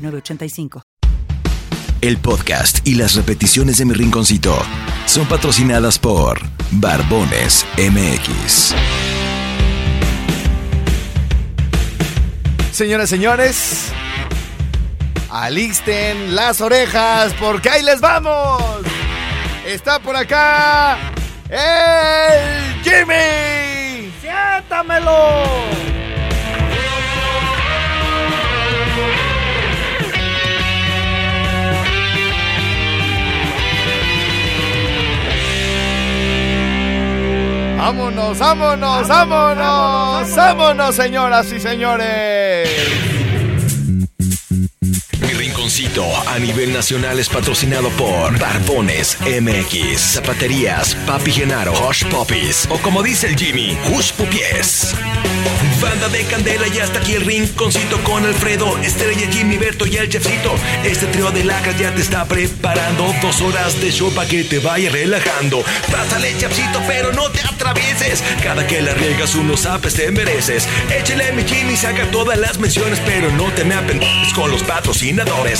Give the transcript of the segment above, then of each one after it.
906985. El podcast y las repeticiones de mi rinconcito son patrocinadas por Barbones MX. Señoras, señores, alisten las orejas porque ahí les vamos. Está por acá el Jimmy. ¡Siéntamelo! Vámonos, vámonos, vámonos, vámonos, señoras y señores. Rinconcito a nivel nacional es patrocinado por Barbones MX, Zapaterías, Papi Genaro, Hush Puppies o como dice el Jimmy, Hush Pupies. Banda de Candela y hasta aquí el rinconcito con Alfredo, Estrella, Jimmy, Berto y el Chefcito. Este trío de lacas ya te está preparando dos horas de show para que te vaya relajando. Pásale, Chefcito, pero no te atravieses. Cada que la riegas unos apes te mereces. Échale mi Jimmy, saca todas las menciones, pero no te me apendes con los patrocinadores.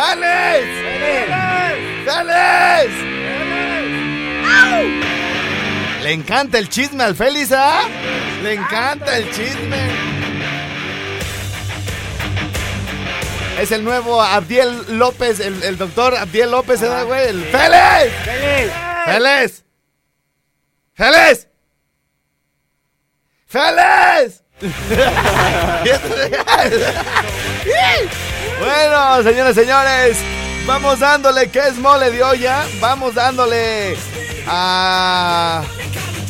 ¡Sales! ¡Sales! Le encanta el chisme al Félix, ¿ah? Le encanta el chisme. Es el nuevo Abdiel López, el, el doctor Abdiel López, ¿eh, güey? El ¡Félix! ¡Félix! ¡Félix! ¡Félix! bueno, señores, señores, vamos dándole que es mole de olla. Vamos dándole a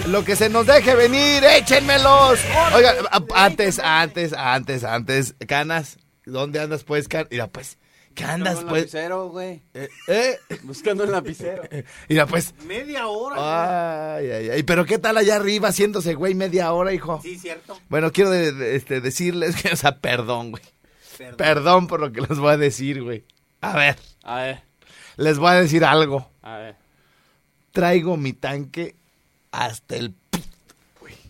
lo que se nos deje venir. ¡Échenmelos! Oiga, a- antes, antes, antes, antes, canas. ¿Dónde andas, pues, canas? Mira, pues, ¿qué andas, Buscando el pues? lapicero, güey. Eh, eh, Buscando el lapicero. Mira, pues. media hora. Ay, ay, ay. Pero ¿qué tal allá arriba haciéndose, güey, media hora, hijo? Sí, cierto. Bueno, quiero de- de- este, decirles que, o sea, perdón, güey. Perdón. Perdón por lo que les voy a decir, güey. A ver, A ver, les voy a decir algo. a ver. Traigo mi tanque hasta el... p-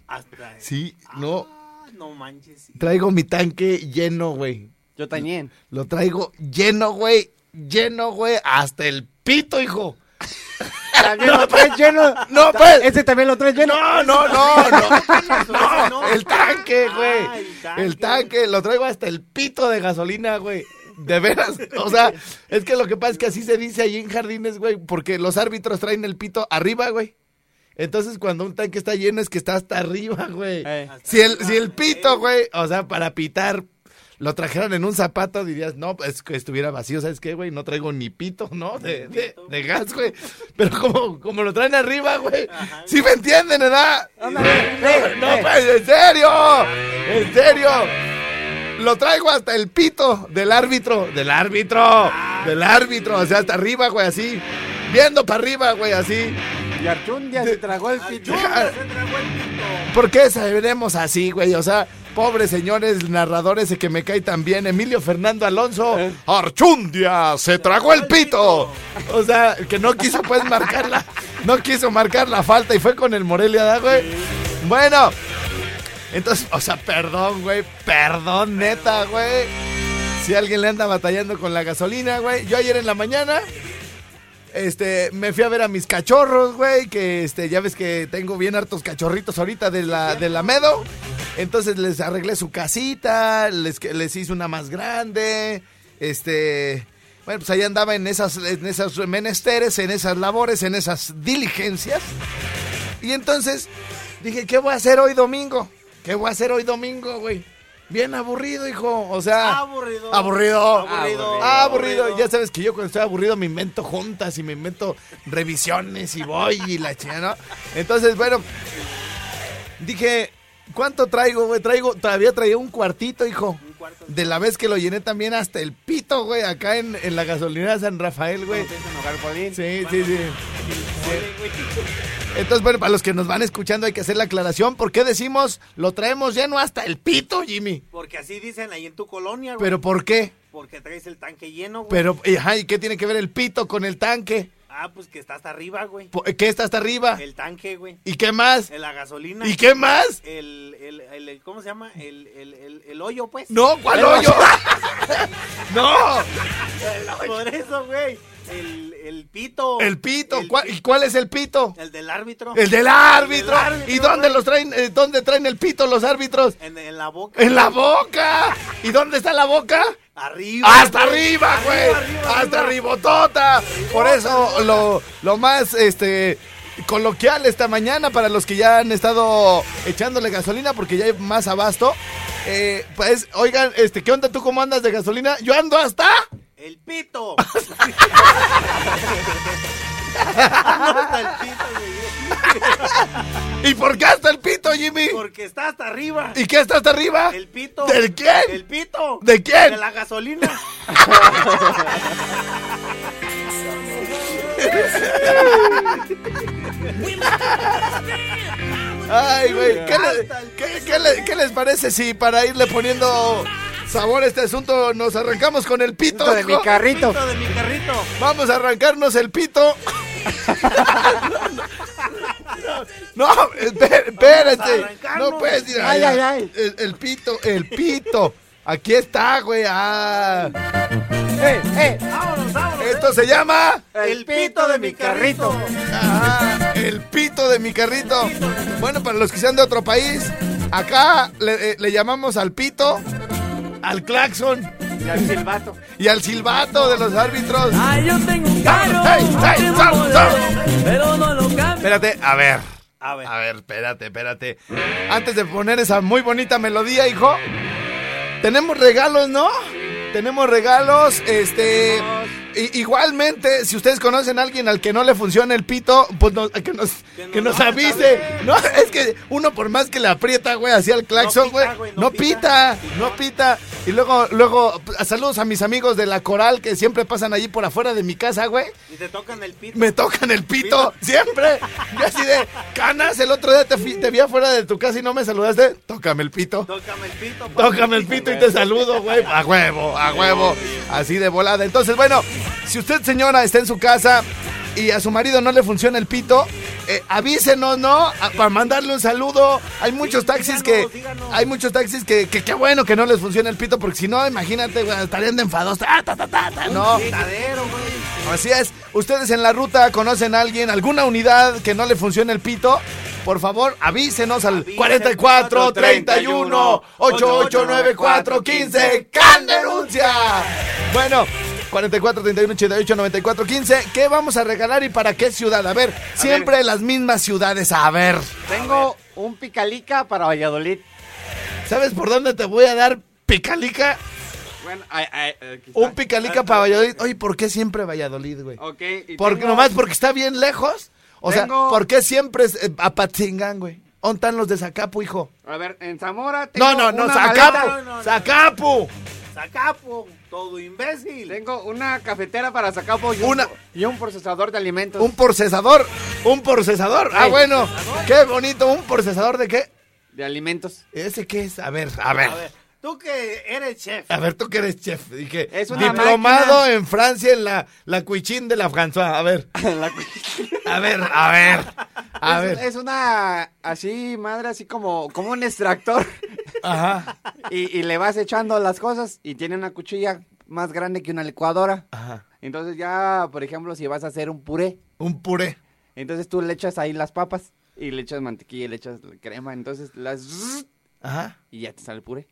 Hasta. Sí, no. Ah, no manches. sí. Traigo mi tanque lleno, güey. Yo también. Lo traigo lleno, güey. Lleno, güey. Hasta el pito, hijo. ¿También lo traes lleno? No, pues. ¿Ese también lo traes lleno? No, no, no, no. No, el tanque, Ah, güey. el tanque. El tanque, lo traigo hasta el pito de gasolina, güey. De veras, o sea, es que lo que pasa es que así se dice ahí en jardines, güey, porque los árbitros traen el pito arriba, güey. Entonces, cuando un tanque está lleno es que está hasta arriba, güey. Eh. Si el, si el pito, güey, o sea, para pitar, lo trajeran en un zapato, dirías, no, pues que estuviera vacío, ¿sabes qué, güey? No traigo ni pito, ¿no? De, de, de gas, güey. Pero como, como lo traen arriba, güey. ¿Sí me entienden, verdad? No, no, pues, en serio. En serio. Lo traigo hasta el pito del árbitro. Del árbitro. Del árbitro. O sea, hasta arriba, güey, así. Viendo para arriba, güey, así. Y Archundia se tragó el pito. Deja- ¿Por qué veremos así, güey? O sea, pobres señores narradores que me cae tan bien. Emilio Fernando Alonso. Archundia se tragó el pito. O sea, que no quiso pues marcar la, no quiso marcar la falta y fue con el Morelia, ¿da, güey? Bueno, entonces, o sea, perdón, güey. Perdón, neta, güey. Si alguien le anda batallando con la gasolina, güey. Yo ayer en la mañana este, me fui a ver a mis cachorros, güey, que este, ya ves que tengo bien hartos cachorritos ahorita de la, de la Medo. Entonces les arreglé su casita, les, les hice una más grande, este, Bueno, pues ahí andaba en esas, en esas menesteres, en esas labores, en esas diligencias. Y entonces dije, ¿qué voy a hacer hoy domingo? ¿Qué voy a hacer hoy domingo, güey? Bien aburrido, hijo. O sea. Aburrido. Aburrido. Aburrido. Aburrido. Ya sabes que yo cuando estoy aburrido me invento juntas y me invento revisiones y voy y la chingada, ¿no? Entonces, bueno, dije, ¿cuánto traigo, güey? Traigo, todavía traía un cuartito, hijo. Un cuarto. De la vez que lo llené también hasta el pito, güey, acá en, en la gasolinera San Rafael, güey. ¿Empieza a enojar Paulín? Sí, sí, sí. Entonces, bueno, para los que nos van escuchando hay que hacer la aclaración. ¿Por qué decimos lo traemos lleno hasta el pito, Jimmy? Porque así dicen ahí en tu colonia, güey. ¿Pero por qué? Porque traes el tanque lleno, güey. Pero, eh, ajá, ¿y qué tiene que ver el pito con el tanque? Ah, pues que está hasta arriba, güey. ¿Qué está hasta arriba? El tanque, güey. ¿Y qué más? La gasolina. ¿Y qué más? El, el, el, el- ¿cómo se llama? El, el, el, el hoyo, pues. No, ¿cuál hoyo? no, Por eso, güey. El, el pito. el pito. El ¿Cuál- ¿Y cuál es el pito? El del árbitro. El del árbitro. El del árbitro, ¿Y dónde los traen? eh, ¿Dónde traen el pito los árbitros? En, en la boca. En la boca. ¿Y dónde está la boca? Arriba. Hasta güey. arriba, güey. arriba, Hasta arriba. arribotota. Por eso lo, lo más este coloquial esta mañana para los que ya han estado echándole gasolina porque ya hay más abasto. Eh, pues, oigan, este, ¿qué onda tú cómo andas de gasolina? Yo ando hasta. El pito. Hasta el pito, güey. ¿Y por qué hasta el pito, Jimmy? Porque está hasta arriba. ¿Y qué está hasta arriba? El pito. ¿Del quién? El pito. ¿De quién? De la gasolina. Ay, güey, ¿qué, le- qué- qué le- qué les parece si para irle poniendo sabor a este asunto nos arrancamos con el pito? De mi carrito. Pito de mi carrito. Vamos a arrancarnos el pito. No, espé- espérate. arrancarnos. No puedes ir Ay, allá. ay, ay. El, el pito, el pito. Aquí está, güey. Ah. ¡Eh, eh! Vámonos, vámonos. Esto se llama El pito de mi carrito. ah, el pito de mi carrito. Bueno, para los que sean de otro país, acá le, eh, le llamamos al pito, al claxon Y al silbato. y al silbato de los árbitros. Ay, yo tengo un carro, ¡Ey, ey, un vamos, modelo, vamos! pero no lo cambio. Espérate, a ver. A ver. A ver, espérate, espérate. Antes de poner esa muy bonita melodía, hijo, tenemos regalos, ¿no? Tenemos regalos, este... i- igualmente, si ustedes conocen a alguien al que no le funciona el pito, pues que nos, Que que nos avise. No, es que uno por más que le aprieta, güey, hacia el claxon, güey, no, no pita, pita. no pita. Y luego, luego, saludos a mis amigos de la coral que siempre pasan allí por afuera de mi casa, güey. Y te tocan el pito. Me tocan el pito, siempre. Yo así de, canas, el otro día te, vi afuera de tu casa y no me saludaste. Tócame el pito. Tócame el pito. papi. Tócame el pito y te saludo, güey. A huevo, a huevo. Así de volada. Entonces, bueno, si usted, señora, está en su casa y a su marido no le funciona el pito, eh, avísenos, ¿no? A- para mandarle un saludo. Hay muchos taxis que. Hay muchos taxis que, que qué bueno que no les funciona el pito, porque si no, imagínate, estarían de enfados. Ta, ta, ta, ta, No. Así es. Ustedes en la ruta conocen a alguien, alguna unidad que no le funcione el pito. Por favor, avísenos al Avísenos. 44 31 8894 15. ¡Can denuncia! Bueno, 44 31 88 94 15. ¿Qué vamos a regalar y para qué ciudad? A ver, siempre las mismas ciudades. A ver, Tengo un picalica para Valladolid. ¿sabes por dónde te voy a dar picalica? Bueno, ay, aquí está. Un picalica para Valladolid. Oye, ¿por qué siempre Valladolid, güey? Ok. y Porque tengo- nomás porque está bien lejos. O sea, ¿por qué siempre es eh, Apatzingán, güey? ¿Dónde están los de Zacapu, hijo? A ver, en Zamora tengo No, no, no, una Zacapu. maleta. No, no, no. Zacapu. Sacapo. Todo imbécil. Tengo una cafetera para Zacapo y un, Una- y un procesador de alimentos. Un procesador. Un procesador. Ah, bueno. Qué bonito. ¿Un procesador de qué? De alimentos. ¿Ese qué es? A ver, a ver. A ver, tú que eres chef. A ver, tú que eres chef. Dije, Es una diplomado máquina. en Francia en la, la cuichín de la François. A ver, La- a ver, a ver. A es, ver. es una así, madre, así como, como un extractor. Ajá. y, y le vas echando las cosas y tiene una cuchilla más grande que una licuadora. Ajá. Entonces ya, por ejemplo, si vas a hacer un puré, Un puré. entonces tú le echas ahí las papas y le echas mantequilla y le echas crema, entonces las... Ajá. y ya te sale el puré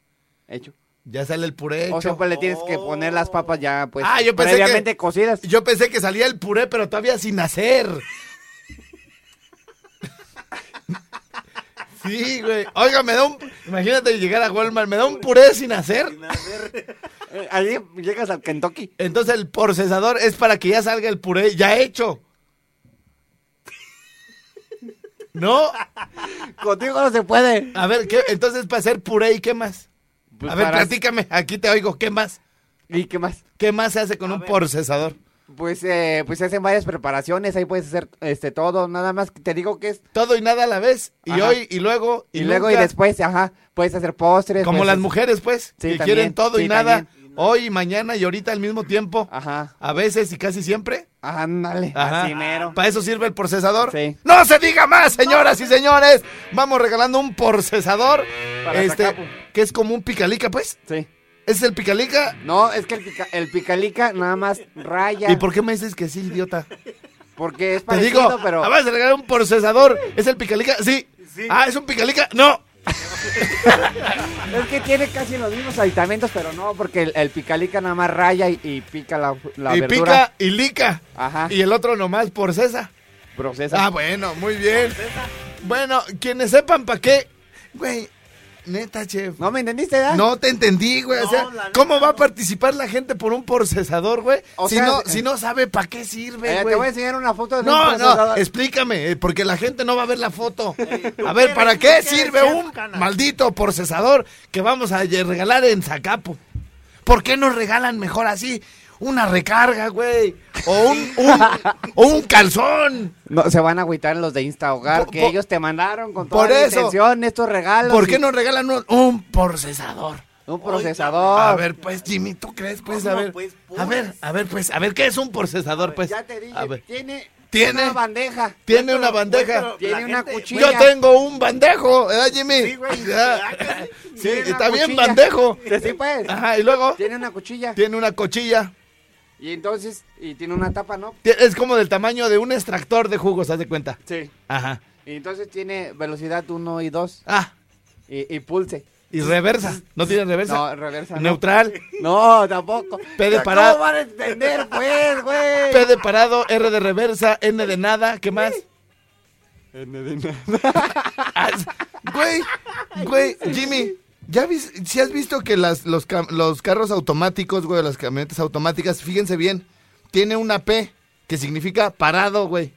hecho. Ya sale el puré hecho. O sea, pues le tienes que poner las papas ya, pues, Ah, yo pensé que- previamente cocidas. Yo pensé que salía el puré, pero todavía sin hacer. Sí, güey. Oiga, me da un... Imagínate llegar a Walmart, me da un puré sin hacer. Sin hacer- Eh, Ahí llegas al Kentucky. Entonces el procesador es para que ya salga el puré ya hecho. ¿No? Contigo no se puede. A ver, ¿qué? Entonces para hacer puré y qué más? Pues A ver, para- platícame, aquí te oigo, ¿qué más? ¿Y qué más? ¿Qué más se hace con un procesador? Pues, eh, pues se hacen varias preparaciones, ahí puedes hacer este todo, nada más que te digo que es Todo y nada a la vez. Y Ajá. hoy, y luego, y, luego y después, ajá, puedes hacer postres. Como las hacer- mujeres, pues, Sí, que también, quieren todo y nada. también. Hoy, mañana y ahorita al mismo tiempo. Ajá, A veces y casi siempre. ándale, Ajá. así mero. ¿Para eso sirve el procesador? Sí. ¡No se diga más, señoras y señores! Vamos regalando un procesador. Para este, que es como un picalica, pues. Sí. ¿Es el picalica? No, es que el, pica, el picalica nada más raya. ¿Y por qué me dices que sí, idiota? Porque es Te parecido, digo, pero... ah, vas a regalar un procesador. ¿Es el picalica? Sí. Sí. Ah, ¿es un picalica? No. Es que tiene casi los mismos aditamentos, pero no, porque el, el picalica nada más raya y, y pica la, la y verdura. pica y lica. Ajá. Y el otro nomás por cesa. Procesa. Ah, bueno, muy bien. Bueno, quienes sepan para qué. Güey, neta, chef. ¿No me entendiste, ¿verdad? No te entendí, güey. o No, sea, la neta, ¿cómo va a no. participar la gente por un procesador, güey? O Si, sea, no, eh, si no sabe para qué sirve, Eh, güey. te voy a enseñar una foto de un No, no, procesador. explícame, eh, porque la gente no va a ver la foto. ¿tú A ver, ¿para qué ¿Tú qué eres, sirve chef, un maldito procesador que vamos a ye- regalar en Zacapo? ¿Por qué nos regalan mejor así? Una recarga, güey. O un, un- o un calzón. No, se van a agüitar los de Insta Hogar, Por- que por- ellos te mandaron con toda por la eso. intención estos regalos. ¿Por qué nos regalan un, un procesador? Un procesador. A ver, pues, Jimmy, ¿tú crees? Pues, a ¿Cómo, ver. pues, A ver, a ver, pues, a ver, ¿qué es un procesador, pues? Ya te dije, A ver. tiene, Tiene- una bandeja. Tiene una bandeja. Tiene una gente- cuchilla. Yo tengo un bandejo, ¿verdad, Jimmy? Sí, güey. Ya. Sí, está bien cuchilla. bandejo. Sí, pues. Ajá, y luego Tiene una cuchilla. tiene una cochilla. Y entonces, y tiene una tapa, ¿no? Es como del tamaño de un extractor de jugos, haz de cuenta. Sí. Ajá. Y entonces tiene velocidad 1 y 2. Ah, Y, y pulse. y reversa. ¿No tiene reversa? No, reversa. no. Neutral. No, tampoco. P de ¿Cómo parado. van a entender, pues, güey? P de parado, R de reversa, N de nada. ¿Qué más? Ah, Güey, güey, Jimmy, ¿ya vis, si has visto que las, los, los carros automáticos, güey, las camionetas automáticas, fíjense bien, tiene una P que significa parado, güey.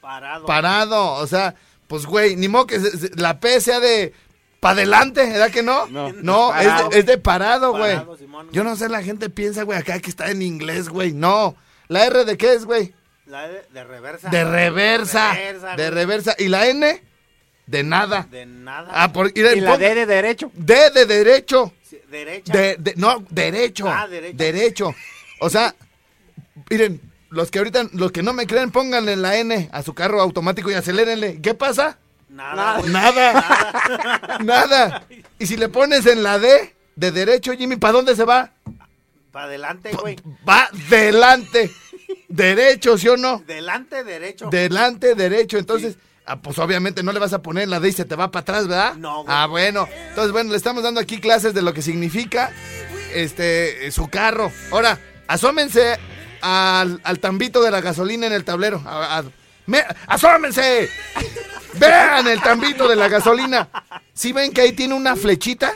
Parado. Parado, o sea, pues, güey, ni modo que se- se- la P sea de para adelante, ¿verdad que no? No. No, es de, es de parado, güey. Yo no sé, la gente piensa, güey, acá que está en inglés, güey. No, la R de qué es, güey? La de, de reversa. De reversa. Reversa, De reversa. ¿Y la N? De nada. De nada. Ah, por, mira, Y la D de derecho. D de derecho. Sí, Derecha. De, de- no, derecho. Ah, derecho. Derecho. O sea, miren, los que ahorita, los que no me creen, pónganle la N a su carro automático y acelérenle. ¿Qué pasa? Nada. Nada. Nada. Y si le pones en la D de derecho, Jimmy, ¿para dónde se va? Para adelante, güey. Va delante. Derecho, ¿sí o no? Delante, derecho. Delante, derecho. Entonces, ah, pues obviamente no le vas a poner la D y se te va para atrás, ¿verdad? No, güey. Ah, bueno. Entonces, bueno, le estamos dando aquí clases de lo que significa este su carro. Ahora, asómense al, al tambito de la gasolina en el tablero. A- a- me- ¡Asómense! Vean el tambito de la gasolina. ¿Sí ven que ahí tiene una flechita?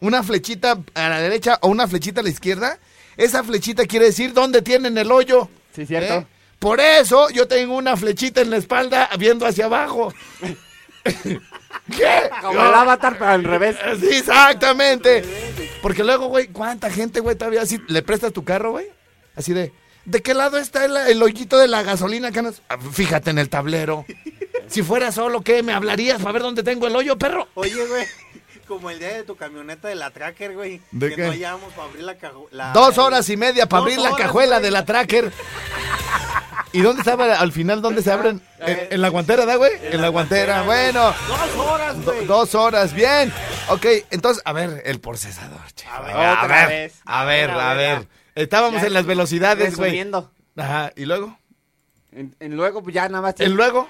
Una flechita a la derecha o una flechita a la izquierda. Esa flechita quiere decir dónde tienen el hoyo. Sí, cierto. ¿Eh? Por eso yo tengo una flechita en la espalda viendo hacia abajo. ¿Qué? Como el avatar, pero al revés. Sí, exactamente. Porque luego, güey, ¿cuánta gente, güey, todavía así le prestas tu carro, güey? Así de, ¿de qué lado está el, el hoyito de la gasolina? Canas? Ah, Fíjate en el tablero. Si fuera solo, ¿qué? ¿Me hablarías para ver dónde tengo el hoyo, perro? Oye, güey. Como el día de tu camioneta de la Tracker, güey. ¿De que qué? no para abrir la cajuela. Dos horas y media para abrir la cajuela güey. de la tracker. ¿Y dónde estaba al final? ¿Dónde se abren? En, en la guantera, ¿da, güey? En, la guantera. Bueno, Dos horas, do- güey. dos horas, bien. Ok, entonces, a ver, el procesador. che. A ver, a ver, vez. a ver, A ver. Estábamos Ya, en las velocidades, güey. Ajá, ¿y luego? En, en luego, pues ya nada más ¿El tiene. luego?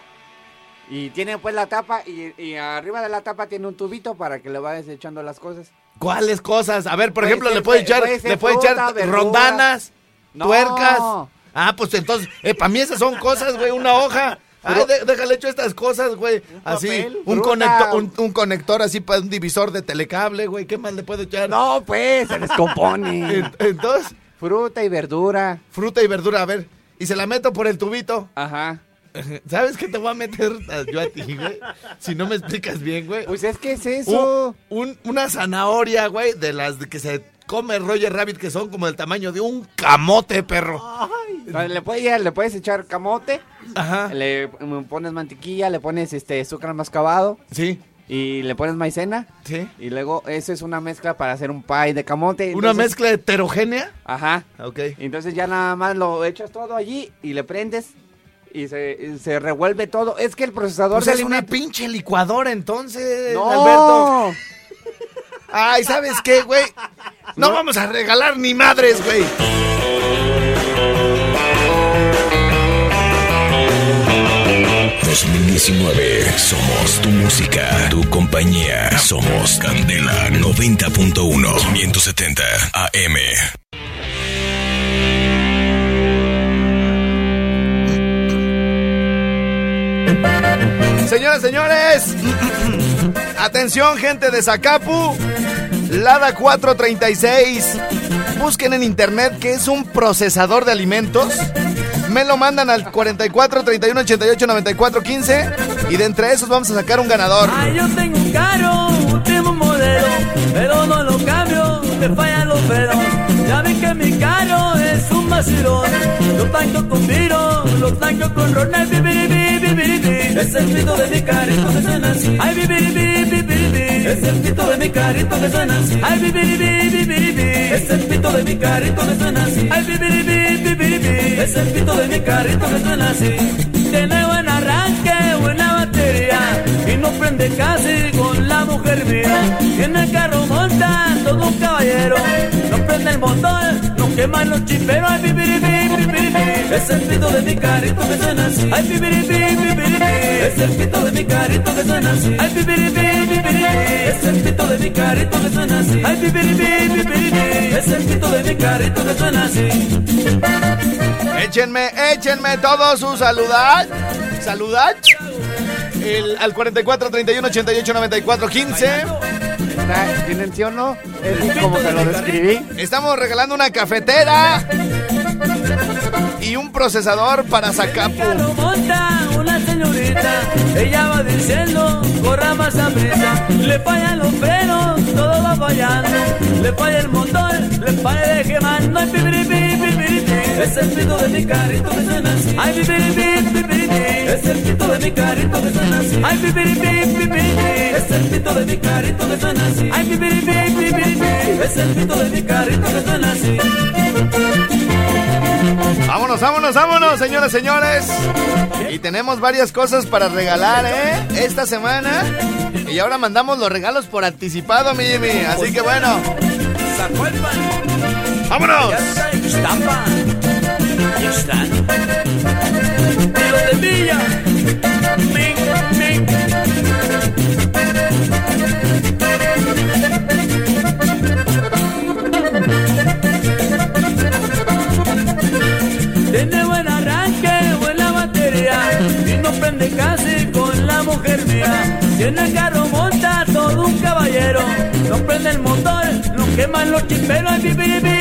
Y tiene pues la tapa y, y arriba de la tapa tiene un tubito para que le vayas echando las cosas. ¿Cuáles cosas? A ver, por Puede ser- le puede echar, puede le puede fruta, echar rondanas, No. tuercas. Ah, pues entonces, para mí esas son cosas, güey, una hoja. Ay, de- déjale hecho estas cosas, güey. Así, papel, un conector, un, un conector así para un divisor de telecable, güey. ¿Qué más le puedo echar? No, pues, se descompone. En- Entonces, Fruta y verdura. fruta y verdura, a ver. Y se la meto por el tubito. Ajá. ¿Sabes qué te voy a meter yo a ti, güey? Si no me explicas bien, güey. Pues es que es eso. Un- un- una zanahoria, güey, de las que se come Roger Rabbit, que son como del tamaño de un camote, perro. No, Le, puedes, le puedes echar camote, Ajá. le pones mantequilla, le pones este azúcar mascabado Sí, y le pones maicena. sí. Y luego eso es una mezcla para hacer un pie de camote. Una Entonces- mezcla heterogénea. Ajá. Ok. Entonces ya nada más lo echas todo allí y le prendes y se, y se revuelve todo. Es que el procesador Pues es una pinche licuadora entonces, ¡No! Alberto. Ay, ¿sabes qué, güey? No, vamos a regalar ni madres, güey. Somos tu música, tu compañía. Somos Candela 90.1 570 AM. Señoras, señores, atención, gente de Zacapu, Lada 436. Busquen en internet que es un procesador de alimentos. Me lo mandan al 44 31 88 94 15 y de entre esos vamos a sacar un ganador. Ay, yo tengo un carro, último modelo, pero no lo cambio, me fallan los frenos. Ya ven que mi carro es un vacilón. Lo tanco con viro, lo tanco con ronel. Es el pito de mi carrito que suena así. Ay, bibiribi, bibiribi. Es el pito de mi carrito que suena así. Ay, bibiribi, bibiribi. Es el pito de mi carrito que suena así. Ay, bibiribi, bibiribi. Es el pito de mi carrito que suena así. Tiene buen arranque, buena batería y no prende casi con la mujer mía. El carro monta todo un caballero. No prende el motor, no quema los chiperos. Ay, bibiribi, bibiribi. Es el pito de mi carrito que suena así. Ay, bibiribi. Es el pito de mi carrito que suena así. Ay, bibiribi. Es el pito de mi carrito que suena así. Ay, bibiribi. Es el pito de mi carrito que suena así. Échenme, échenme todos su saludad. Saludad. El, al 44 31 88 94 15. ¿Está- ¿Tienen sí o no? Es como se lo describí. Estamos regalando una cafetera y un procesador para Zacapu. una señorita, ella va diciendo, corra más a prisa, le fallan los frenos, todo va fallando, le falla el motor, le falla el quemando, ay, pipiripi, pipiripi, es el pito de mi carrito que suena así, ay, pipiripi, pipiripi, es el pito de mi carrito que suena así, ay, pipiripi, pipiripi, es el pito de mi carrito que suena así, ay, pipiripi, pipiripi, es el pito de mi carrito que suena así. Vámonos, vámonos, vámonos, señoras, señores. Y tenemos varias cosas para regalar, ¿eh? Esta semana. Y ahora mandamos los regalos por anticipado, mi Jimmy. Así que bueno, Sacó el pan. vámonos. Está Ixtapa, Ixtán. De Villa, Mic, Mic. Tiene buen arranque, buena batería y no prende casi con la mujer mía. Tiene el carro monta todo un caballero, no prende el motor, no queman los chiperos. Bibiribi,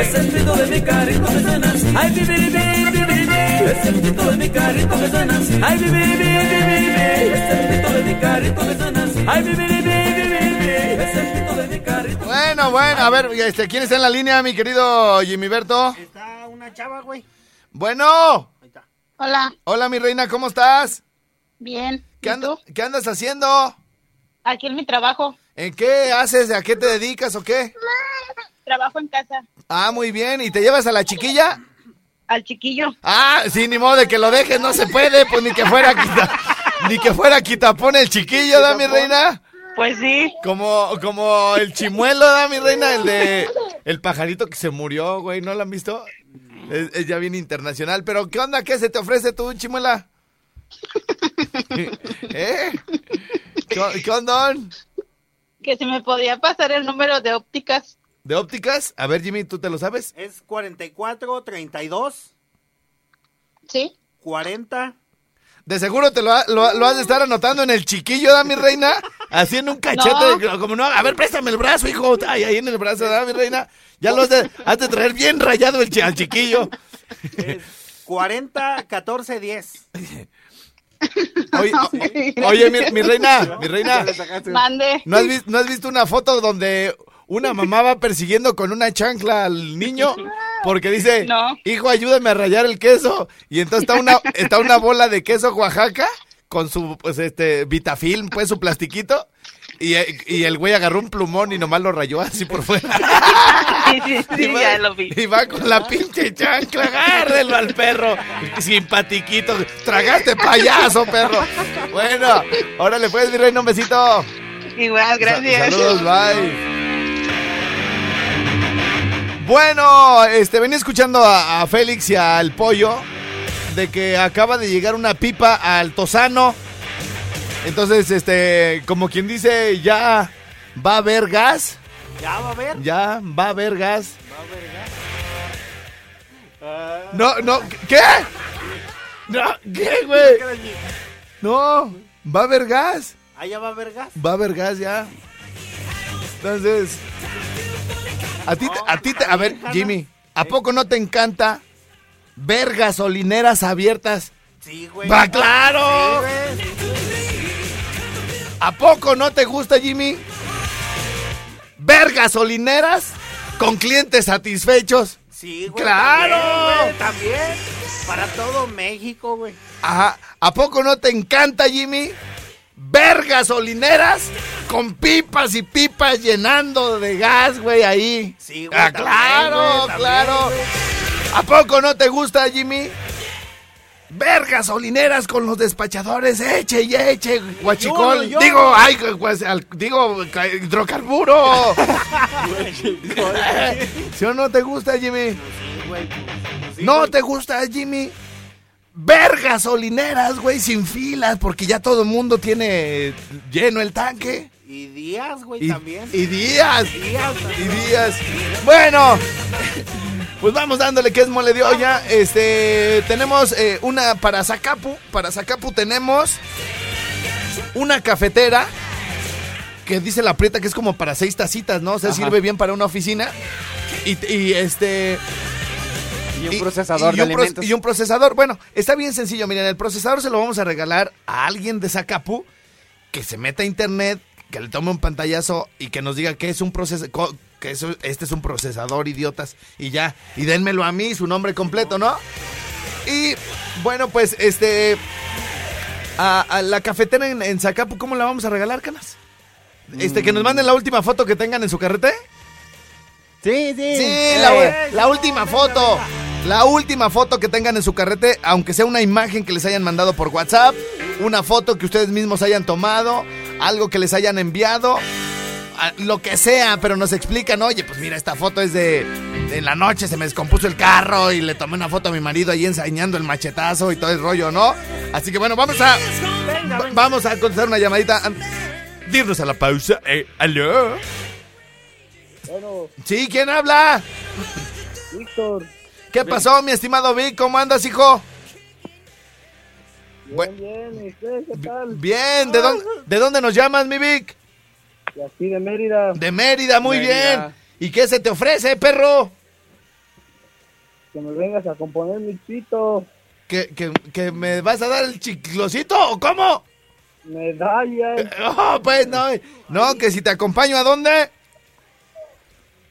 es el pito de mi carrito que suena así. Ay, bibiribi, bibiribi, es el pito de mi carrito que suena así. Ay, bibiribi, bibiribi, es el pito de mi carrito que suena así. Ay, bibiribi, bibiribi, es el pito de mi carrito. Bueno, bueno, a ver, este, ¿quién está en la línea, mi querido Jimmy Berto? Está una chava, güey. Bueno, Hola, hola, mi reina, ¿cómo estás? bien. ¿Qué, ¿Y anda- tú? ¿Qué andas haciendo? Aquí en mi trabajo. ¿En qué haces? ¿A qué te dedicas o qué? Trabajo en casa. Ah, muy bien. ¿Y te llevas a la chiquilla? Al chiquillo. Ah, sí, ni modo de que lo dejes, no se puede, pues ni que fuera quita, ni que fuera quitapón el chiquillo, ¿da mi reina? Pues sí. Como, como el chimuelo, ¿da mi reina? El de el pajarito que se murió, güey, ¿no lo han visto? Es, es ya bien internacional, pero ¿qué onda? ¿Qué se te ofrece tú, chimuela? ¿Eh? ¿Qué, qué onda? Que si me podía pasar el número de ópticas. ¿De ópticas? A ver, Jimmy, ¿tú te lo sabes? Es 44, 32, ¿Sí? 40. De seguro te lo, ha- lo, lo has de estar anotando en el chiquillo, ¿da, mi reina? Así en un cachete, como no, a ver, préstame el brazo, hijo. Ay, ahí en el brazo, ¿da, mi reina? Ya lo has de, has de traer bien rayado el al chiquillo. Es 40, 14, 10. Oye, mi, mi reina, mi reina, Mande. ¿no has, vis- ¿no has visto una foto donde una mamá va persiguiendo con una chancla al niño? Porque dice, No. hijo, ayúdame a rayar el queso. Y entonces está una, está una bola de queso Oaxaca con su, pues, este, Vitafilm, pues, su plastiquito. Y, y el güey agarró un plumón y nomás lo rayó así por fuera. Sí, sí, sí, Y va- ya lo vi. Y va con la pinche chancla, agárrenlo al perro. Simpatiquito. Tragaste payaso, perro. Bueno, órale pues, mi reina, un besito. Igual, gracias. Sa- Saludos, bye. Bueno, este, venía escuchando a, a Félix y al pollo de que acaba de llegar una pipa al Tosano. Entonces, este, como quien dice, ya va a haber gas. Ya va a ver. Ya va a haber gas. No, no, ¿qué? No, ¿qué, güey? No, va a haber gas. Ah, ya va a haber gas. Va a haber gas ya. Entonces, a ti, a ti, a ver, Jimmy, ¿a poco no te encanta ver gasolineras abiertas? Sí, güey. ¡Va, claro! Sí. ¿A poco no te gusta, Jimmy? Ver gasolineras con clientes satisfechos. Sí, güey. ¡Claro! También, güey, también. Para todo México, güey. Ajá. ¿A poco no te encanta, Jimmy? Ver gasolineras con pipas y pipas llenando de gas, güey, ahí. Sí, güey, Ah, también, claro, güey, claro. ¿A poco no te gusta, Jimmy? Ver gasolineras con los despachadores, eche y eche, guachicol. Yo no, yo digo, ay, al- digo, ca- hidrocarburo. ¿Sí o no te gusta, Jimmy? Sí, ¿No te gusta, Jimmy? Ver gasolineras, güey, sin filas, porque ya todo el mundo tiene lleno el tanque. Y días, güey, Y, también. y días. días. Y días. Bueno, pues vamos dándole que es mole de olla. Este, tenemos eh, una para Zacapu. Para Zacapu tenemos una cafetera que dice la prieta que es como para seis tacitas, ¿no? Se sirve bien para una oficina. Y, y, este. Y un y- procesador y de un pro- alimentos. y un procesador. Bueno, está bien sencillo. Miren, el procesador se lo vamos a regalar a alguien de Zacapu que se meta a internet, que le tome un pantallazo y que nos diga que es un procesador. Que eso, este es un procesador, idiotas. Y ya. Y dénmelo a mí, su nombre completo, ¿no? Y bueno, pues este. A, a la cafetera en, en Zacapu, ¿cómo la vamos a regalar, canas? Este, que nos manden la última foto que tengan en su carrete. Sí, sí. Sí, Eh, la, la última foto. La última foto que tengan en su carrete, aunque sea una imagen que les hayan mandado por WhatsApp, una foto que ustedes mismos hayan tomado, algo que les hayan enviado, lo que sea, pero nos explican, oye, pues mira, esta foto es de, de en la noche, se me descompuso el carro y le tomé una foto a mi marido ahí ensañando el machetazo y todo el rollo, ¿no? Así que bueno, vamos a, va- vamos a contestar una llamadita. Dirnos a la pausa. Eh, ¿Aló? Sí, ¿quién habla? Víctor, ¿Qué pasó, mi estimado Vic? ¿Cómo andas, hijo? Bien, bien, ¿y usted qué tal? Bien, ¿de dónde, ¿de dónde nos llamas, mi Vic? De aquí de Mérida, De Mérida, muy Mérida. bien. ¿Y qué se te ofrece, perro? que me vengas a componer mi pito, ¿Que, que, que me vas a dar el chiclosito o cómo? medalla, Oh, pues no, no, que si te acompaño a dónde?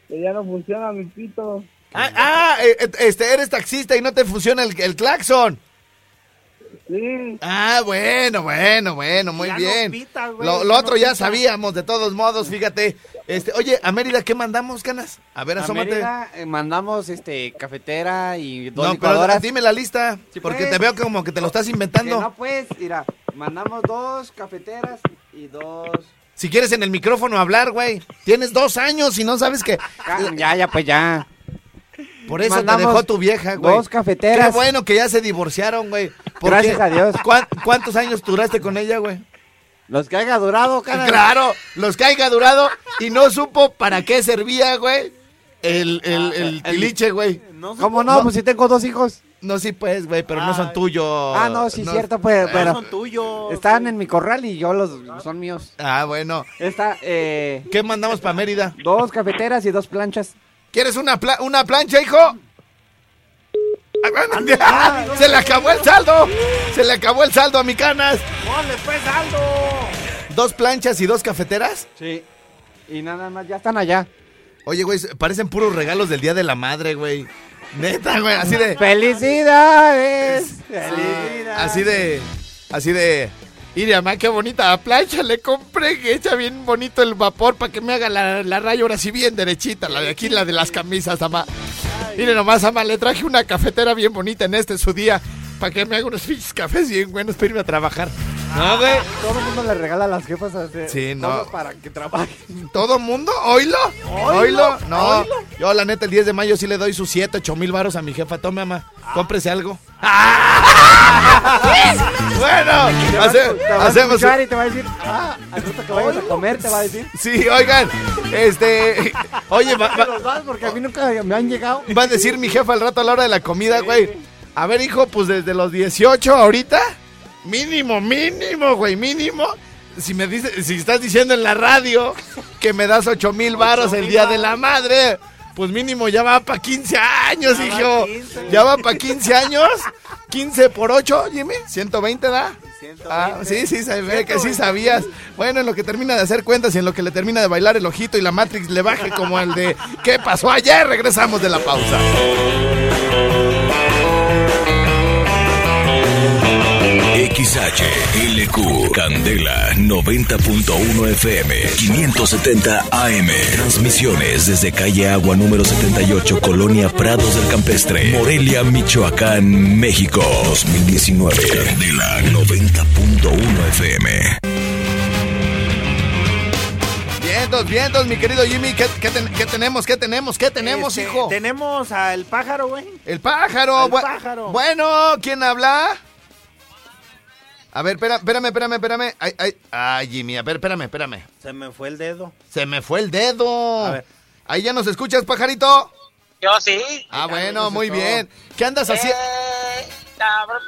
que ya no funciona mi pito. Ah, ah, eh, eh, este, eres taxista y no te funciona el, el claxon. Sí, Ah, bueno, bueno, bueno, muy Ya no bien. pita, güey, lo, no otro ya pita. sabíamos, de todos modos, fíjate. Este, oye, a Mérida, ¿qué mandamos, canas? A ver, A asómate. Mérida, eh, mandamos este cafetera y dos No, pero licuadoras. dime la lista, Sí, porque pues. te veo como que te lo estás Que inventando. no pues, mira, mandamos dos cafeteras y dos. Si quieres en el micrófono hablar, güey. Tienes dos años y no sabes que... Ya, ya, pues ya. Por eso Mandamos te dejó tu vieja, güey. dos cafeteras. Qué bueno que ya se divorciaron, güey. ¿Por Gracias a Dios. ¿Cuán- ¿Cuántos años duraste con ella, güey? Los que haya durado, cara. Claro, los que haya durado y no supo para qué servía, güey. El, el, el tiliche, güey. No ¿Cómo no? No. Pues si tengo dos hijos. No, sí, pues, güey, pero no son tuyos. Ah, no, sí, cierto, pues, pero son tuyos. están en mi corral y yo los son míos. Ah, bueno. Está, eh, ¿Qué mandamos para Mérida? dos cafeteras y dos planchas. ¿Quieres una, pla- una plancha, hijo? Ah, ya, se le acabó el saldo. Se le acabó el saldo a mi canas. ¡Ponle pues Aldo! ¿Dos planchas y dos cafeteras? Sí. Y nada más, ya están allá. Oye, güey, parecen puros regalos del Día de la Madre, güey. Neta, güey, así de... ¡Felicidades! Así de... Así de... Mire, mamá, qué bonita plancha le compré, que echa bien bonito el vapor para que me haga la, la raya ahora sí bien derechita, la de aquí, la de las camisas, mamá. Mire nomás, mamá, le traje una cafetera bien bonita en este su día, para que me haga unos pinches cafés bien buenos para irme a trabajar. No, güey. Todo el mundo le regala a las jefas a Sí, no. para que trabajen. ¿Todo mundo? ¿Oílo? ¿Oílo? No, yo la neta el 10 de mayo sí le doy sus 7, 8 mil varos a mi jefa. Tome, mamá, cómprese algo. bueno, Te va, a- hace- te va a hacemos... escuchar y te va a decir, ah, que vayas a comer te va a decir. Sí, oigan, este... Oye, va, va- porque a mí nunca me han llegado. va a decir mi jefa al rato a la hora de la comida, güey. A ver, hijo, pues desde los 18 ahorita, mínimo, mínimo, güey, mínimo. Si me dice, si estás diciendo en la radio que me das 8 mil varos el día de la madre, pues mínimo ya va para 15 años, hijo. Ya va para 15 años. 15 por 8, Jimmy, 120 da. Ah, sí, sí, ve que sí sabías. Bueno, en lo que termina de hacer cuentas y en lo que le termina de bailar el ojito y la Matrix le baje como el de ¿Qué pasó ayer? Regresamos de la pausa. XHLQ Candela 90.1 FM 570 AM Transmisiones desde calle Agua número 78 Colonia Prados del Campestre Morelia, Michoacán, México 2019 Candela 90.1 FM Vientos, vientos, mi querido Jimmy. ¿Qué, qué ten- qué tenemos? ¿Qué tenemos? ¿Qué tenemos, Este, hijo? Tenemos al pájaro, güey. El pájaro. Al bu- pájaro. Bueno, ¿quién habla? A ver, espera- espérame, espérame, espérame. Ay, ay, ay, Jimmy, a ver, espérame, espérame. Se me fue el dedo. Se me fue el dedo. A ver. Ahí ya nos escuchas, pajarito. Yo sí. Ah, bueno, muy bien. ¿Qué andas haciendo? Eh, cabrón,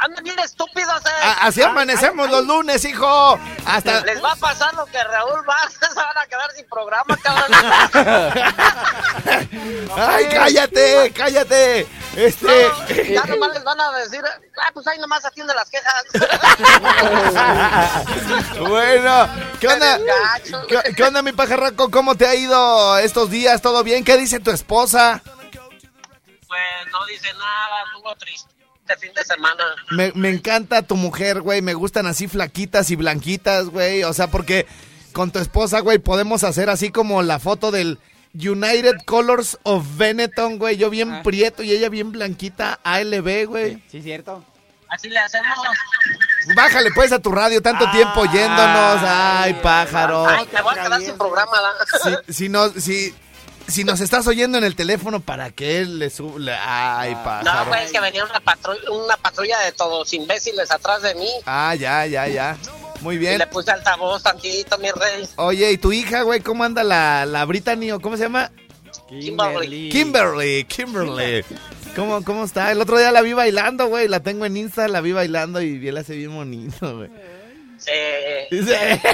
andan bien estúpidos, eh. Así amanecemos los lunes, hijo. Hasta. Les va a pasar lo que Raúl se van a quedar sin programa, cabrón. Ay, cállate, cállate. Este. ya nomás les van a decir, ah, pues ahí nomás atiende las quejas. bueno, ¿qué onda? ¿Qué, qué onda, mi pajarraco? ¿Cómo te ha ido estos días? ¿Todo bien? ¿Qué dice tu esposa? Pues no dice nada, estuvo triste este fin de semana. Me, me encanta tu mujer, güey. Me gustan así flaquitas y blanquitas, güey. O sea, porque con tu esposa, güey, podemos hacer así como la foto del United Colors of Benetton, güey. Yo bien Ah. prieto y ella bien blanquita, ALB, güey. Sí, cierto. Así le hacemos. Bájale pues a tu radio, tanto tiempo yéndonos. Ay, pájaro. Ay, me voy a quedar sin programa. Si, si, no, si, si nos estás oyendo en el teléfono, ¿para qué le sube? Ay, No, pájaro. pues es que venía una patrulla, una patrulla de todos imbéciles atrás de mí. Ah, ya, ya, ya. Muy Y bien. le puse altavoz tantito, mi rey. Oye, ¿y tu hija, güey? ¿Cómo anda la, la Brittany o cómo se llama? Kimberly. Kimberly, Kimberly. ¿Cómo, ¿Cómo está? El otro día la vi bailando, güey. La tengo en Insta, la vi bailando y bien la hace bien bonito, güey. Sí. Dice-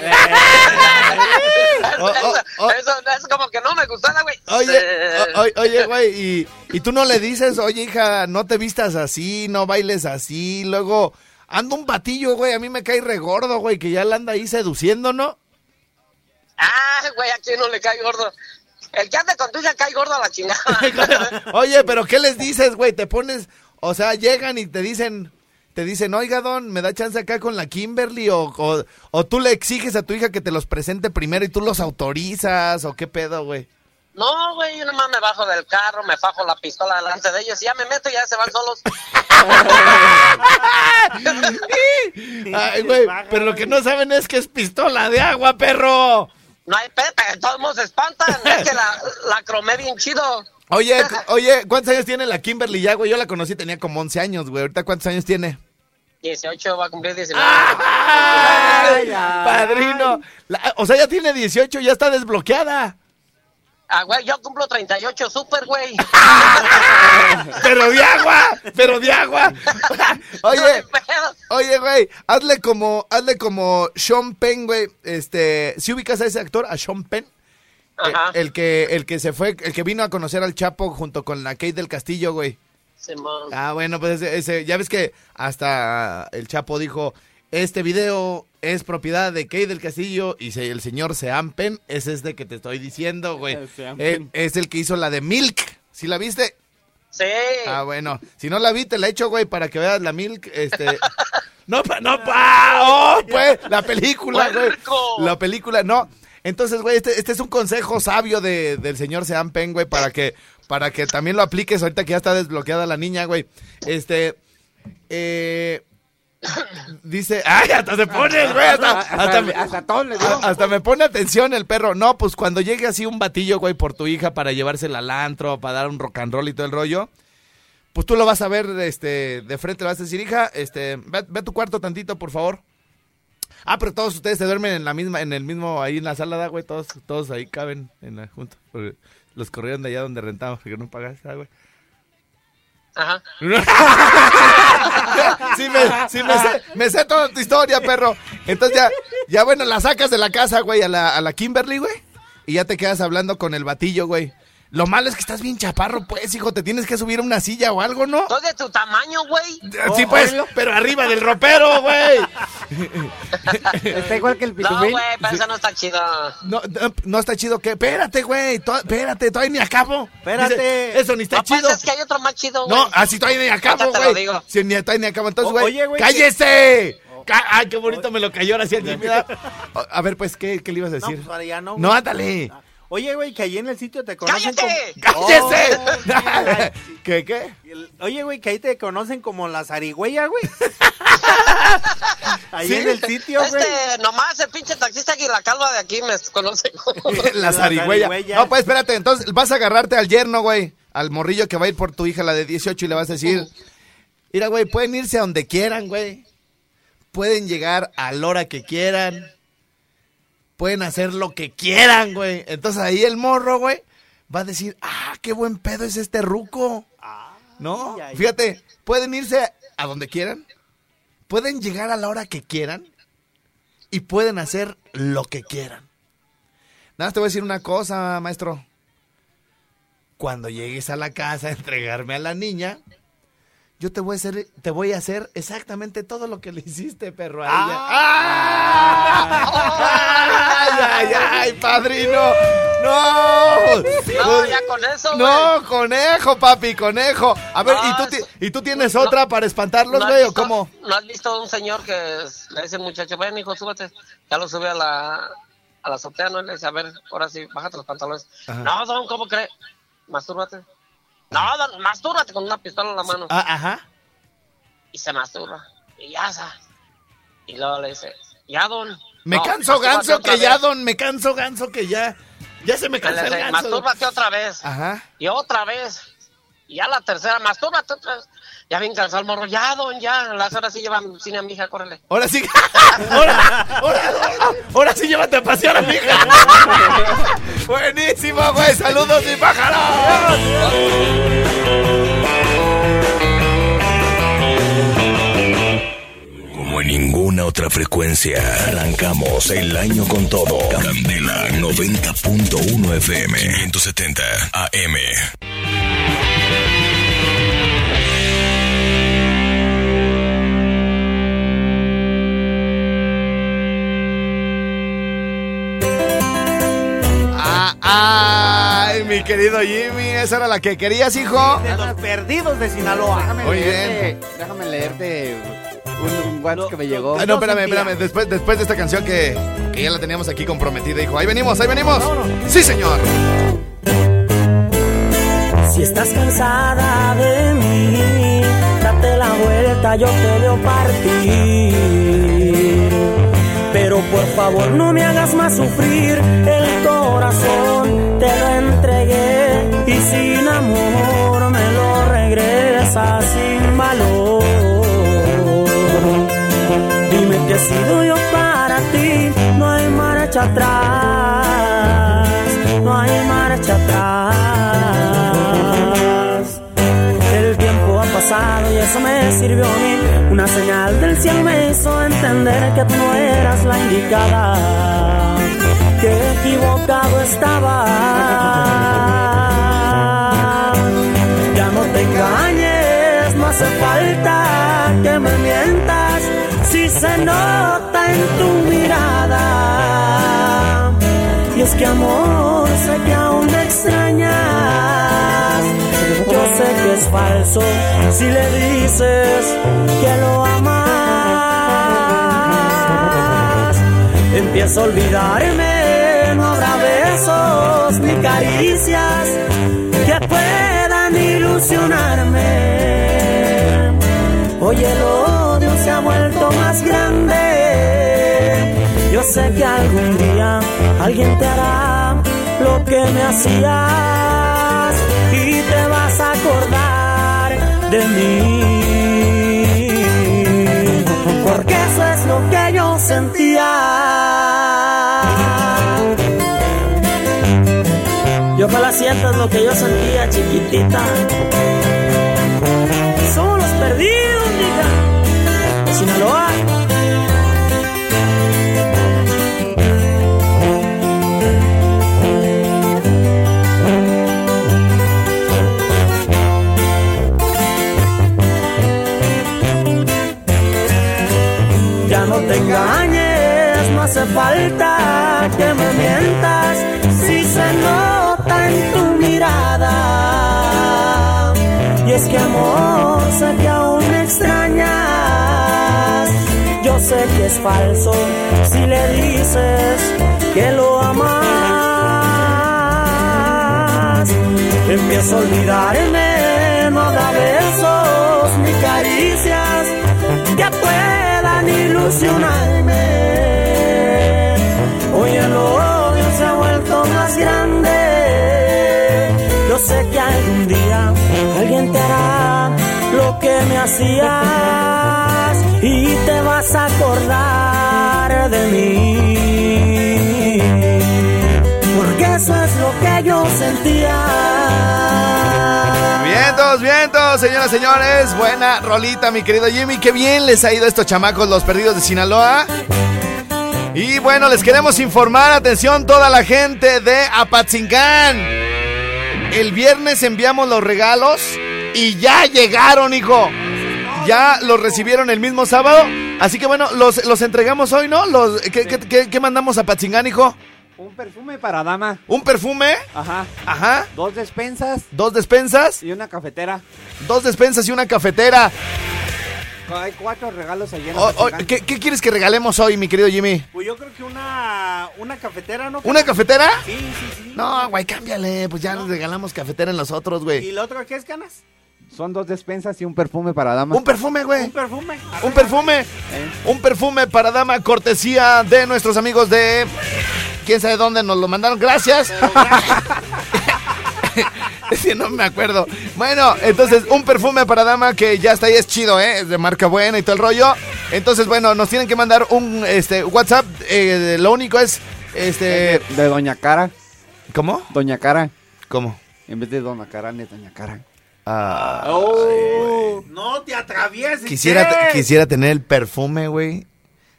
Oh, oh, oh. Eso, eso es como que no me gustaba, güey. Oye, Sí. oye, güey, y, y tú no le dices, oye, hija, no te vistas así, no bailes así. Luego, anda un batillo, güey, a mí me cae regordo, güey, que ya la anda ahí seduciendo, ¿no? Ah, güey, a quién no le cae gordo. El que ande con tuya cae gordo a la chingada. Oye, pero ¿qué les dices, güey? Te pones, o sea, llegan y te dicen, te dicen, oiga, don, ¿me da chance acá con la Kimberly? O, o, o tú le exiges a tu hija que te los presente primero y tú los autorizas, o qué pedo, güey. No, güey, yo nomás me bajo del carro, me fajo la pistola delante de ellos y ya me meto y ya se van solos. Ay, güey, pero lo que no saben es que es pistola de agua, perro. No hay pepe, todos se espantan. Es que la, la cromé bien chido. Oye, oye, ¿cuántos años tiene la Kimberly ya, güey? Yo la conocí, tenía como 11 años, güey. ¿Ahorita cuántos años tiene? 18 va a cumplir 19. ¡Ay, Ay, ay. padrino! La- o sea, ya tiene 18, ya está desbloqueada. Ah, güey, yo cumplo 38, súper, güey. Pero de agua, pero de agua. Oye, oye, güey, hazle como, hazle como Sean Penn, güey. Este, si ubicas a ese actor, a Sean Penn? Ajá. El, el que, el que se fue, el que vino a conocer al Chapo junto con la Kate del Castillo, güey. Simón. Ah, bueno, pues ese, ese- ya ves que hasta el Chapo dijo, este video es propiedad de Kate del Castillo y se- el señor Sean Penn es este que te estoy diciendo, güey. Eh, Penn. es el que hizo la de Milk. ¿Sí la viste? Sí. Ah, bueno. Si no la vi, te la echo, güey, para que veas la Milk, este... No, pa, no, pa, oh, pues, la película, güey. La película, no. Entonces, güey, este, este es un consejo sabio de- del señor Sean Penn, güey, para que, para que también lo apliques ahorita que ya está desbloqueada la niña, güey. Este, eh, dice, ay, hasta se pone, güey, hasta, Hasta, hasta, hasta me pone atención el perro. No, pues cuando llegue así un batillo, güey, por tu hija para llevársela al antro, para dar un rock and roll y todo el rollo, pues tú lo vas a ver este, de frente, le vas a decir, hija, este, ve, ve a tu cuarto tantito, por favor. Ah, pero todos ustedes se duermen en la misma, en el mismo, ahí en la sala, ¿da, güey, todos, todos ahí caben en la junta. Los corrieron de allá donde rentamos, porque no pagaste, ah, güey. Ajá. sí, me, sí me, sé, me sé toda tu historia, perro. Entonces ya, ya bueno, la sacas de la casa, güey, a la, a la Kimberly, güey. Y ya te quedas hablando con el batillo, güey. Lo malo es que estás bien chaparro, pues, hijo. Te tienes que subir a una silla o algo, ¿no? Soy de tu tamaño, güey. Sí, pues, pero arriba del ropero, güey. Está igual que el No, pitufín. güey, pero eso no está chido. No, no, no está chido que. Espérate, güey. to- Espérate, todavía ni acabo. Espérate. Dice, eso ni está No, pues chido. es que hay otro más chido, güey. No, así todavía ni acabo, Ahorita te lo güey. digo. Sí, ni todavía ni acabo. Entonces, güey. oye, güey, ¡Cállese! Ay, qué bonito me lo cayó ahora sí el Jimmy. ¿verdad? A ver, pues, ¿qué, qué le ibas a No, decir? pues para allá no. No, ándale. Oye, güey, que ahí en el sitio te conocen ¡Cállate! como... ¡Cállese! Oh, ¿Qué, qué? Oye, güey, que ahí te conocen como la zarigüeya, güey. ahí ¿Sí? en el sitio, güey. Este, nomás el pinche taxista y la calva de aquí me conoce. La zarigüeya. zarigüeya. No, pues espérate, entonces vas a agarrarte al yerno, güey. Al morrillo que va a ir por tu hija, la de 18, y le vas a decir: Mira, güey, pueden irse a donde quieran, güey. Pueden llegar a la hora que quieran. Pueden hacer lo que quieran, güey. Entonces ahí el morro, güey, va a decir: Ah, qué buen pedo es este ruco. ¿No? Ay, ay. Fíjate, pueden irse a donde quieran. Pueden llegar a la hora que quieran. Y pueden hacer lo que quieran. Nada más te voy a decir una cosa, maestro. Cuando llegues a la casa a entregarme a la niña, yo te voy a hacer, te voy a hacer exactamente todo lo que le hiciste, perro, a ella. ¡Ah! ¡Ay, ay, ay, padrino! ¡No! No, ya con eso, güey. No, conejo, papi, conejo. A ver, ¿y, tú, es- ¿y tú tienes otra para espantarlos, ¿No has güey, o cómo? ¿No has visto un señor que le dice al muchacho, ven hijo, súbete? Ya lo sube a la, a la azotea, ¿no? Y le dice, a ver, ahora sí, bájate los pantalones. Ajá. No, don, ¿cómo cree? Mastúrbate. No, don, mastúrbate con una pistola en la mano. Ah, ajá. Y se masturba. Y ya. Y luego le dice, ya, don. Me No, canso ganso que ya, don, me canso ganso que ya. Ya se me cansa le el ganso. mastúrbate otra vez. Ajá. Y otra vez. Y ya la tercera, mastúrbate otra vez. Ya bien cansado el morro. Ya, don, ya. Las horas sí llevan cine a mi hija, córrele. Ahora sí. ahora, ahora, ahora sí llévate a pasear a mi hija. Buenísimo, güey. Saludos, mi pájaro. Como en ninguna otra frecuencia, arrancamos el año con todo. Candela 90.1 FM, 570 AM. Querido Jimmy. Esa era la que querías, hijo. De los perdidos de Sinaloa. Déjame Muy leerte, déjame leerte un, un WhatsApp que me llegó. Ay, no, espérame, espérame. Después, después de esta canción que, que ya la teníamos aquí comprometida, hijo. Ahí venimos, ahí venimos. Sí, señor. Si estás cansada de mí, date la vuelta, yo te veo partir. Pero por favor no me hagas más sufrir, el corazón te lo entregué y sin amor me lo regresas sin valor. que he sido yo para ti. No hay marcha atrás, no hay marcha atrás. El tiempo ha pasado y eso me sirvió a mí. Una señal del cielo me hizo entender que tú no eras la indicada, equivocado estaba. Ya no te engañes, no hace falta que me mientas si se nota en tu mirada. Y es que amor, sé que aún me extrañas. Yo sé que es falso si le dices que lo amas. Empiezo a olvidarme, besos ni caricias que puedan ilusionarme. Hoy el odio se ha vuelto más grande. Yo sé que algún día alguien te hará lo que me hacías y te vas a acordar de mí. Porque eso es lo que yo sentía. Sientas lo que yo sentía, chiquitita. Somos los perdidos, mija. De Sinaloa. Ya no te engañes, no hace falta que me mientas si se nota en tu mirada. Y es que amor, sé que aún me extrañas. Yo sé que es falso si le dices que lo amas. Empiezo a olvidarme, no habrá besos ni caricias que puedan ilusionarme. Yo sé que algún día alguien te hará lo que me hacías y te vas a acordar de mí. Porque eso es lo que yo sentía. Vientos, vientos, señoras, señores. Buena rolita, mi querido Jimmy. Qué bien les ha ido a estos chamacos, los perdidos de Sinaloa. Y bueno, les queremos informar, atención, toda la gente de Apatzingán. El viernes enviamos los regalos y ya llegaron, hijo. Ya los recibieron el mismo sábado. Así que bueno, los, los entregamos hoy, ¿no? Los, ¿qué, qué- qué- qué mandamos a Apatzingán, hijo? Un perfume para dama. ¿Un perfume? Ajá. Ajá. Dos despensas Dos despensas. y una cafetera. Dos despensas y una cafetera. Hay cuatro regalos allí en O- o- Apatzingán. ¿qué, qué quieres que regalemos hoy, mi querido Jimmy? Pues yo creo que una, una cafetera, ¿no? ¿Una cafetera? Sí, sí, sí. No, güey, cámbiale. Pues ya les regalamos cafetera en nosotros, ¿Y güey. la otra qué es, canas? Son dos despensas y un perfume para dama. Un perfume, güey. Un perfume. Un perfume. Un perfume para dama, cortesía de nuestros amigos de. ¿Quién sabe dónde nos lo mandaron? Gracias. Es que no me acuerdo. Bueno, entonces, un perfume para dama que ya está ahí, es chido, ¿eh? Es de marca buena y todo el rollo. Entonces, bueno, nos tienen que mandar un este, WhatsApp. eh, lo único es. Este. De Doña Cara. ¿Cómo? Doña Cara. ¿Cómo? En vez de Doña Cara, es Doña Cara. Ah, Oh, no te atravieses. Quisiera, quisiera tener el perfume, güey,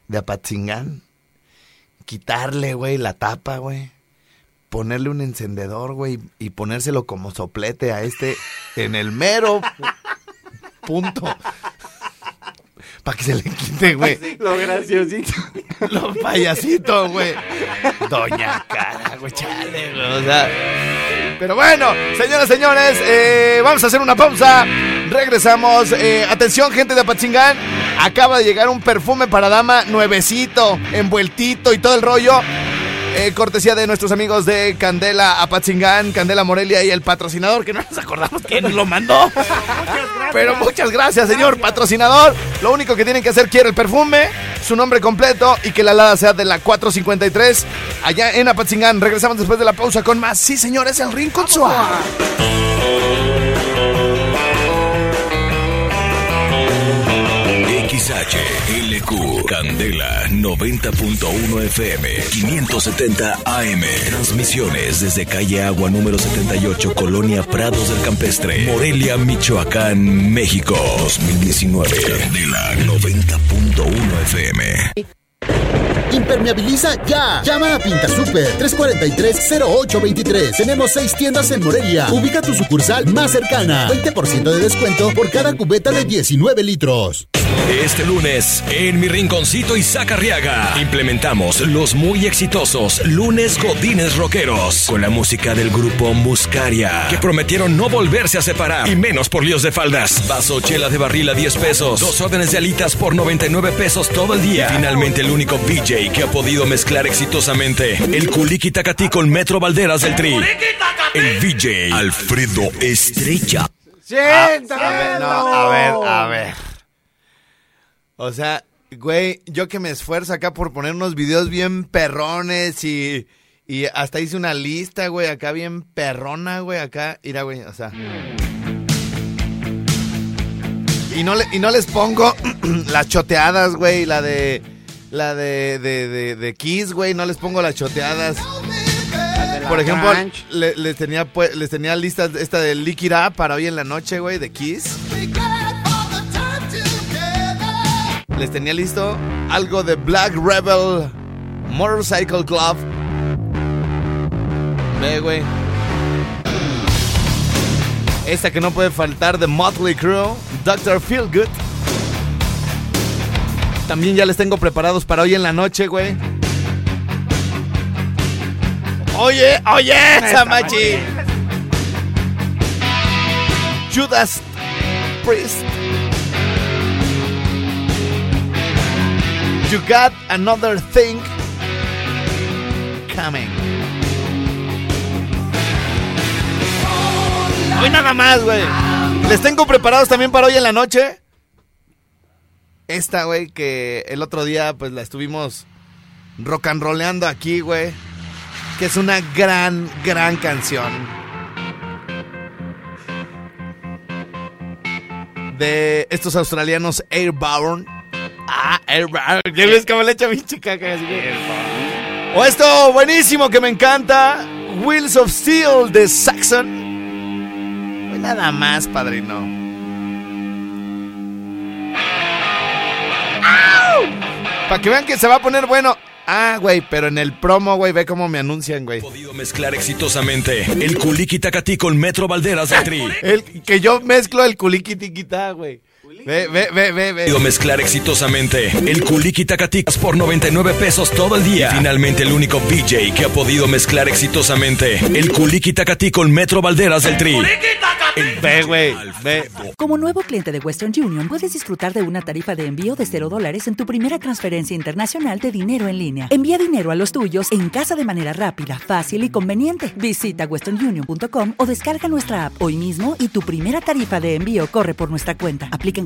de Apatzingán. Quitarle, güey, la tapa, güey. Ponerle un encendedor, güey, y ponérselo como soplete a este en el mero punto. Para que se le quite, güey. Lo graciosito. Los payasitos, güey. Doña cara, güey, chale, güey. O sea. Pero bueno, señoras, señores, eh, vamos a hacer una pausa. Regresamos. Eh, atención, gente de Apatzingán. Acaba de llegar un perfume para dama nuevecito, envueltito y todo el rollo. Eh, cortesía de nuestros amigos de Candela Apatzingán, Candela Morelia y el patrocinador, que no nos acordamos quién nos lo mandó. Pero muchas gracias, señor patrocinador. Lo único que tienen que hacer, quiere el perfume, su nombre completo y que la alada sea de la 453 allá en Apatzingán. Regresamos después de la pausa con más. Sí, señores, el Rincón Suave. XHLQ, Candela 90.1 FM, 570 AM. Transmisiones desde calle Agua número 78, Colonia Prados del Campestre, Morelia, Michoacán, México. 2019. Candela 90.1 FM. Impermeabiliza ya. Llama a Pinta Super 343-0823. Tenemos seis tiendas en Morelia. Ubica tu sucursal más cercana. 20% de descuento por cada cubeta de 19 litros. Este lunes, en mi rinconcito Isaac Arriaga, implementamos los muy exitosos lunes Godines Rockeros con la música del grupo Muscaria, que prometieron no volverse a separar y menos por líos de faldas. Vaso chela de barril a 10 pesos, dos órdenes de alitas por 99 pesos todo el día. Finalmente, el único DJ que ha podido mezclar exitosamente el Kuliki Takati con Metro Valderas del Tri. El DJ Alfredo Estrella. A ver, no, a ver, a ver. O sea, güey, yo que me esfuerzo acá por poner unos videos bien perrones y, y hasta hice una lista, güey, acá bien perrona, güey, acá. Mira, güey, o sea. Y no, le, y no les pongo las choteadas, güey, la de. La de, de, de, de Kiss, güey, no les pongo las choteadas. Por ejemplo, le- les, tenía, les tenía listas esta de Lick It Up para hoy en la noche, güey, de Kiss. Les tenía listo algo de Black Rebel Motorcycle Club. Ve, güey. Esta que no puede faltar de Motley Crue, Dr. Feelgood. También ya les tengo preparados para hoy en la noche, güey. Oye, oye, Samachi. Judas Priest. You got another thing coming. Hoy nada más, güey. Les tengo preparados también para hoy en la noche. Esta, güey, que el otro día pues la estuvimos rock and rolleando aquí, güey. Que es una gran, gran canción. De estos australianos Airborne. Ah, Airborne. ¿Ya ves cómo le echa? Así que- O esto buenísimo que me encanta. Wheels of Steel de Saxon. Hoy nada más, padrino. Para que vean que se va a poner bueno. Ah, güey, pero en el promo, güey, ve cómo me anuncian, güey. Podido mezclar exitosamente el Kuliki Takati con Metro Valderas del Tri. El, que yo mezclo el culiki tiquita, güey. Ve, ve, ve, ve, ve. Mezclar exitosamente el Kuliki Takati por 99 pesos todo el día. Y finalmente, el único DJ que ha podido mezclar exitosamente el Kuliki Takati con Metro Valderas del Tri. Ve, güey, ve. Como nuevo cliente de Western Union, puedes disfrutar de una tarifa de envío de 0 dólares en tu primera transferencia internacional de dinero en línea. Envía dinero a los tuyos en casa de manera rápida, fácil y conveniente. Visita westernunion.com o descarga nuestra app hoy mismo y tu primera tarifa de envío corre por nuestra cuenta. Aplican